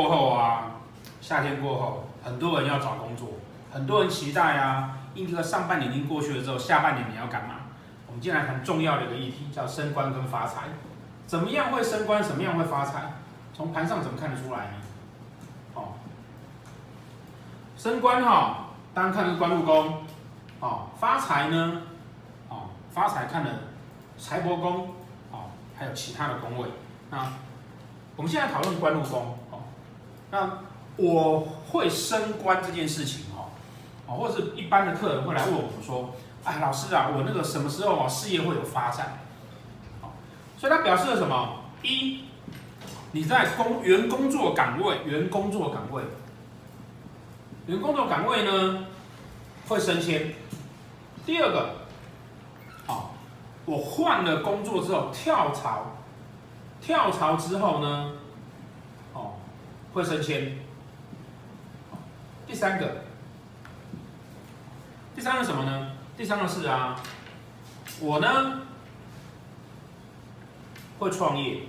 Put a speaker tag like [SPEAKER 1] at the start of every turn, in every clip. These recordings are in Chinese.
[SPEAKER 1] 过后啊，夏天过后，很多人要找工作，很多人期待啊，因为上半年已经过去了之后，下半年你要干嘛？我们今天来谈重要的一个议题，叫升官跟发财。怎么样会升官？怎么样会发财？从盘上怎么看得出来呢？哦，升官哈、哦，当然看的是官禄宫，哦，发财呢，哦，发财看的财帛宫，哦，还有其他的宫位。那我们现在讨论官禄宫，那我会升官这件事情，哈，哦，或者是一般的客人会来问我们说，哎，老师啊，我那个什么时候啊事业会有发展？哦，所以它表示了什么？一，你在工原工作岗位，原工作岗位，原工作岗位呢会升迁。第二个，哦，我换了工作之后跳槽。跳槽之后呢，会升迁。第三个，第三个什么呢？第三个是啊，我呢会创业，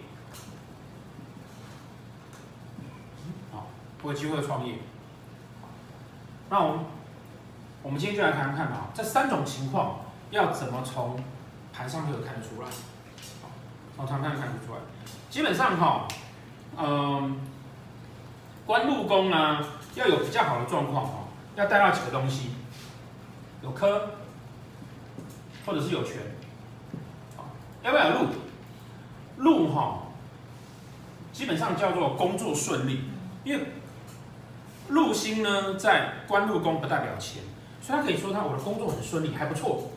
[SPEAKER 1] 好，我有机会创业。那我们我们今天就来看看啊，这三种情况要怎么从盘上就看得出来？从盘上看得出来。基本上哈，嗯，官禄宫呢要有比较好的状况哦，要带到几个东西，有科，或者是有权，要不要有禄？禄哈，基本上叫做工作顺利，因为禄星呢在官禄宫不代表钱，所以他可以说他我的工作很顺利，还不错。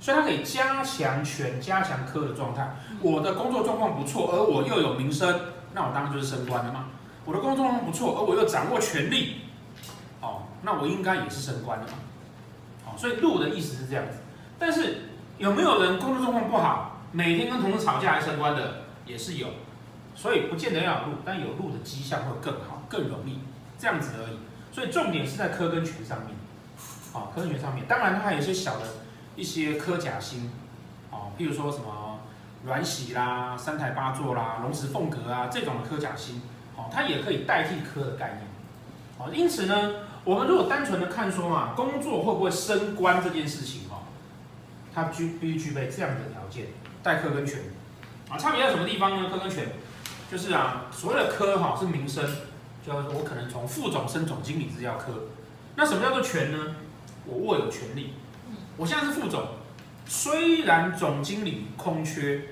[SPEAKER 1] 所以他可以加强权、加强科的状态。我的工作状况不错，而我又有名声，那我当然就是升官了嘛。我的工作状况不错，而我又掌握权力，哦，那我应该也是升官了嘛。哦，所以禄的意思是这样子。但是有没有人工作状况不好，每天跟同事吵架还升官的也是有。所以不见得要有禄，但有禄的迹象会更好、更容易这样子而已。所以重点是在科跟权上面，哦，科跟权上面。当然它还有一些小的。一些科甲星，哦，譬如说什么鸾喜啦、三台八座啦、龙池凤阁啊这种的科甲星，哦，它也可以代替科的概念，哦，因此呢，我们如果单纯的看说嘛，工作会不会升官这件事情，哦，它具必须具备这样的条件，代科跟权，啊，差别在什么地方呢？科跟权，就是啊，所谓的科哈是名声，就我可能从副总升总经理这叫科，那什么叫做权呢？我握有权力。我现在是副总，虽然总经理空缺，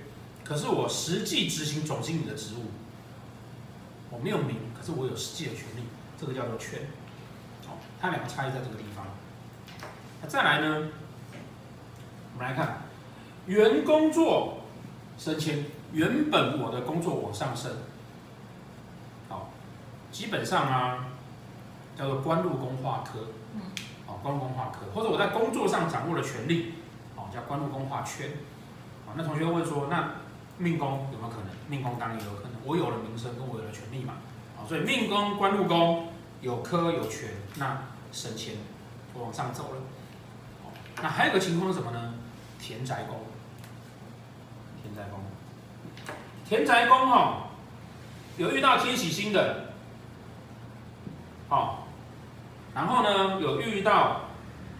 [SPEAKER 1] 可是我实际执行总经理的职务，我没有名，可是我有实际的权利，这个叫做权。好，它两个差异在这个地方。那再来呢？我们来看，原工作升迁，原本我的工作往上升，好，基本上啊，叫做官禄宫化科。官禄宫化科，或者我在工作上掌握了权力，哦，叫官禄宫化圈，啊，那同学会说，那命宫有没有可能？命宫当然有可能，我有了名声，跟我有了权力嘛，啊，所以命宫官禄宫有科有权，那升迁，我往上走了，那还有个情况是什么呢？田宅宫，田宅宫，田宅宫哈，有遇到天喜星的，哦。然后呢，有遇到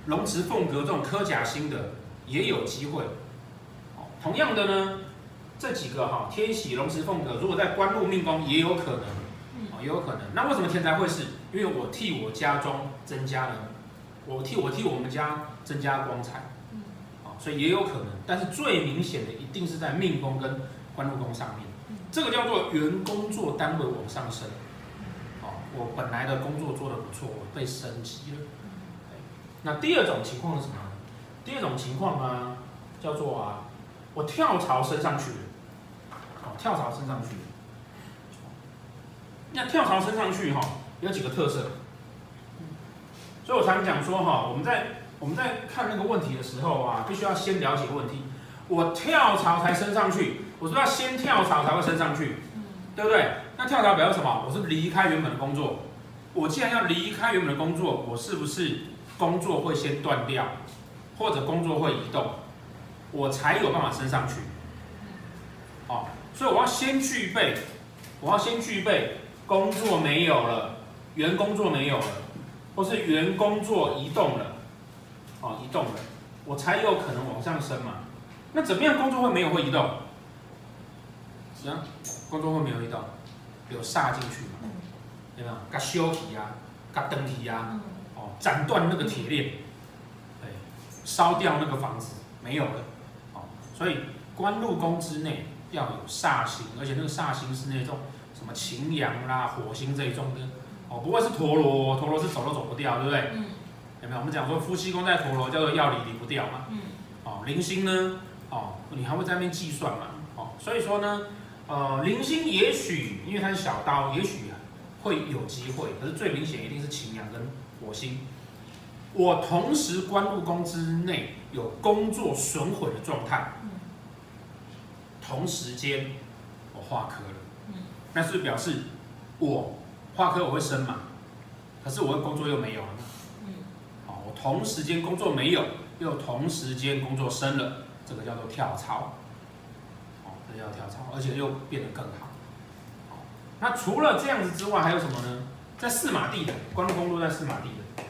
[SPEAKER 1] 龙池凤阁这种科甲星的，也有机会。同样的呢，这几个哈天喜、龙池凤阁，如果在官禄命宫也有可能，哦，也有可能。那为什么天才会是？因为我替我家中增加了，我替我替我们家增加光彩，所以也有可能。但是最明显的一定是在命宫跟官禄宫上面，这个叫做原工作单位往上升。我本来的工作做得不错，我被升级了。那第二种情况是什么？第二种情况呢，叫做啊，我跳槽升上去了。跳槽升上去。那跳槽升上去哈，有几个特色。所以我常讲说哈，我们在我们在看那个问题的时候啊，必须要先了解问题。我跳槽才升上去，我是要先跳槽才会升上去，对不对？那跳槽表示什么？我是离开原本的工作。我既然要离开原本的工作，我是不是工作会先断掉，或者工作会移动，我才有办法升上去？哦，所以我要先具备，我要先具备工作没有了，原工作没有了，或是原工作移动了，哦，移动了，我才有可能往上升嘛。那怎么样工作会没有会移动？行、啊，工作会没有移动，有煞进去嘛？有没有？嘎修体呀，嘎登体呀，哦，斩断那个铁链，对，烧掉那个房子，没有了，哦，所以官禄宫之内要有煞星，而且那个煞星是那种。什么擎羊啦、火星这一种的，哦，不会是陀螺，陀螺是走都走不掉，对不对？嗯。有没有？我们讲说夫妻宫在陀螺叫做要离离不掉嘛。嗯。哦，零星呢？哦，你还会在那边计算嘛？哦，所以说呢，呃，零星也许因为它是小刀，也许会有机会，可是最明显一定是擎羊跟火星。我同时官禄宫之内有工作损毁的状态，嗯。同时间我化科了。那是表示我化科我会升嘛，可是我的工作又没有了。嗯，好，我同时间工作没有，又同时间工作升了，这个叫做跳槽。哦，这叫跳槽，而且又变得更好。好，那除了这样子之外，还有什么呢？在四马地的官禄宫落在四马地的，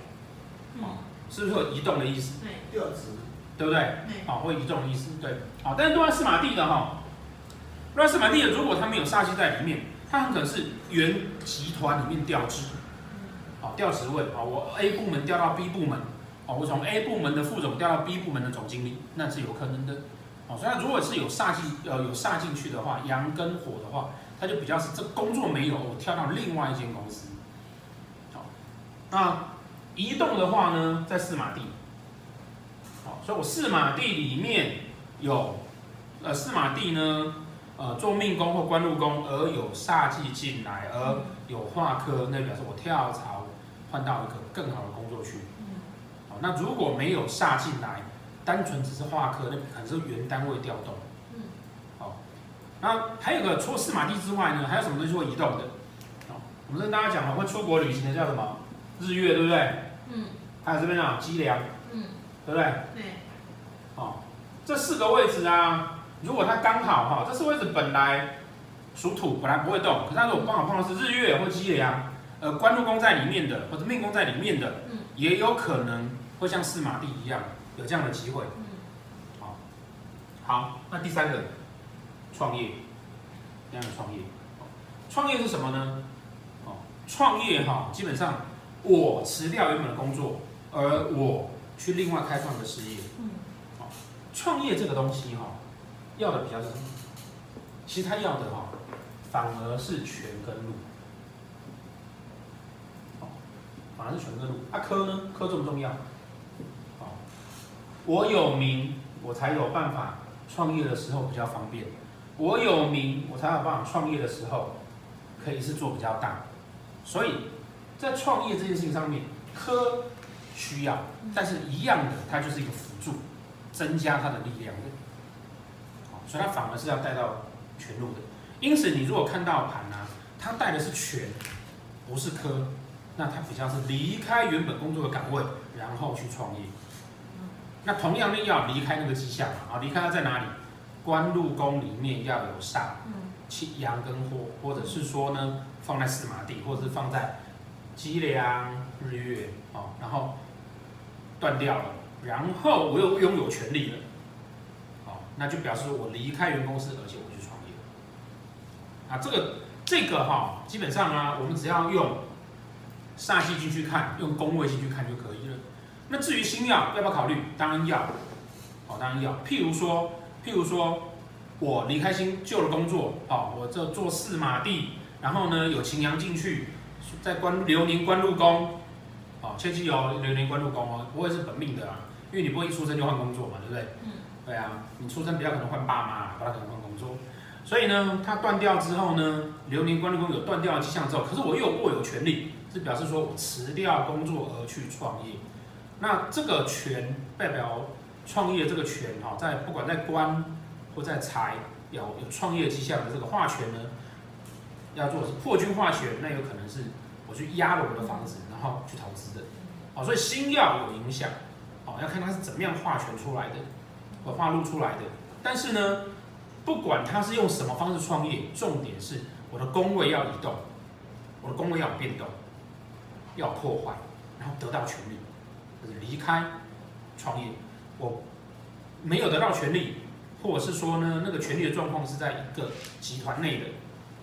[SPEAKER 1] 哦，是不是有移动的意思？对，调职，对不对？好，会移动的意思，对。好，但是都在四马地的哈，落在四马地的，如果他没有煞气在里面。他很可能是原集团里面调职，好调职位啊，我 A 部门调到 B 部门，哦，我从 A 部门的副总调到 B 部门的总经理，那是有可能的，哦，所以如果是有煞气呃有煞进去的话，阳跟火的话，他就比较是这工作没有，我跳到另外一间公司，好，那移动的话呢，在四马地，好，所以我四马地里面有呃四马地呢。呃，做命宫或官禄宫而有煞气进来，而有化科，那表示我跳槽换到一个更好的工作去。好，那如果没有煞进来，单纯只是化科，那可能是原单位调动。好，那还有个除了四马地之外呢，还有什么东西会移动的？好，我们跟大家讲了，会出国旅行的叫什么？日月，对不对？嗯。还有这边啊，脊梁。嗯。对不对？对。好，这四个位置啊。如果它刚好哈，这四位置本来属土，本来不会动，可是它如果刚好碰到是日月或机梁，呃，官禄宫在里面的，或者命宫在里面的，也有可能会像四马地一样有这样的机会。好，好，那第三个创业，这样的创业，创业是什么呢？哦，创业哈，基本上我辞掉原本的工作，而我去另外开创一个事业。嗯，好，创业这个东西哈。要的比较什么？其实他要的哈，反而是权跟禄。反而是权跟禄。啊科呢？科重不重要？我有名，我才有办法创业的时候比较方便。我有名，我才有办法创业的时候可以是做比较大。所以在创业这件事情上面，科需要，但是一样的，它就是一个辅助，增加它的力量。所以它反而是要带到全路的，因此你如果看到盘呢，它带的是全，不是科，那它比较是离开原本工作的岗位，然后去创业。那同样的要离开那个迹象啊，离开它在哪里？官禄宫里面要有煞，气阳跟火，或者是说呢，放在四马地，或者是放在机梁日月哦，然后断掉了，然后我又拥有权利了。那就表示我离开原公司，而且我去创业。啊，这个这个哈，基本上啊，我们只要用煞气进去看，用宫位进去看就可以了。那至于星曜要不要考虑？当然要，哦，当然要。譬如说，譬如说我离开新旧的工作，哦，我这做四马地，然后呢有擎羊进去，在关流年关禄宫，哦，切记哦，流年关禄宫哦，不会是本命的啊，因为你不会一出生就换工作嘛，对不对？嗯。对啊，你出生比较可能换爸妈，不大可能换工作，所以呢，它断掉之后呢，流年官禄宫有断掉的迹象之后，可是我又握有权利，是表示说我辞掉工作而去创业。那这个权代表创业这个权哈，在不管在官或在财有有创业迹象的这个化权呢，要做是破军化权，那有可能是我去压了我的房子，然后去投资的。哦，所以星曜有影响，哦，要看它是怎么样化权出来的。我化禄出来的，但是呢，不管他是用什么方式创业，重点是我的宫位要移动，我的宫位要变动，要破坏，然后得到权力，就是离开创业。我没有得到权力，或者是说呢，那个权力的状况是在一个集团内的，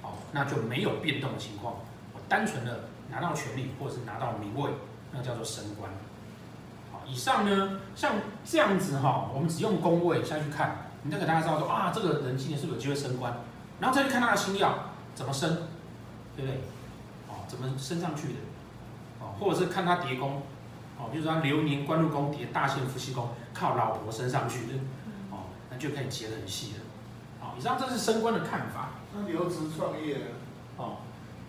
[SPEAKER 1] 哦，那就没有变动的情况。我单纯的拿到权力，或者是拿到名位，那叫做升官。好，以上呢，像这样子哈，我们只用宫位下去看，你再给大家知道说啊，这个人今年是不是有机会升官？然后再去看他的星曜怎么升，对不对？哦，怎么升上去的？哦，或者是看他叠宫，哦，比如说他流年官禄宫叠大限夫妻宫，靠老婆升上去的，哦，那就可以结得很细了。哦，以上这是升官的看法。
[SPEAKER 2] 那留职创业呢？
[SPEAKER 1] 哦，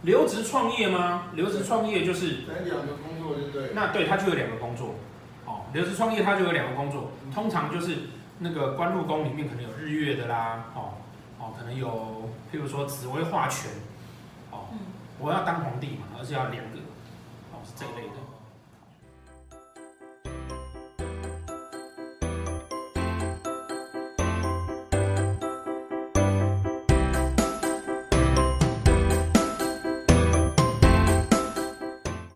[SPEAKER 1] 留职创业吗？留职创业就是
[SPEAKER 2] 两个工作就对。
[SPEAKER 1] 那对他就有两个工作。哦，留职创业他就有两个工作，通常就是那个官禄宫里面可能有日月的啦，哦。哦，可能有，譬如说紫薇化权，哦，我要当皇帝嘛，而且要两个，哦，是这一类的。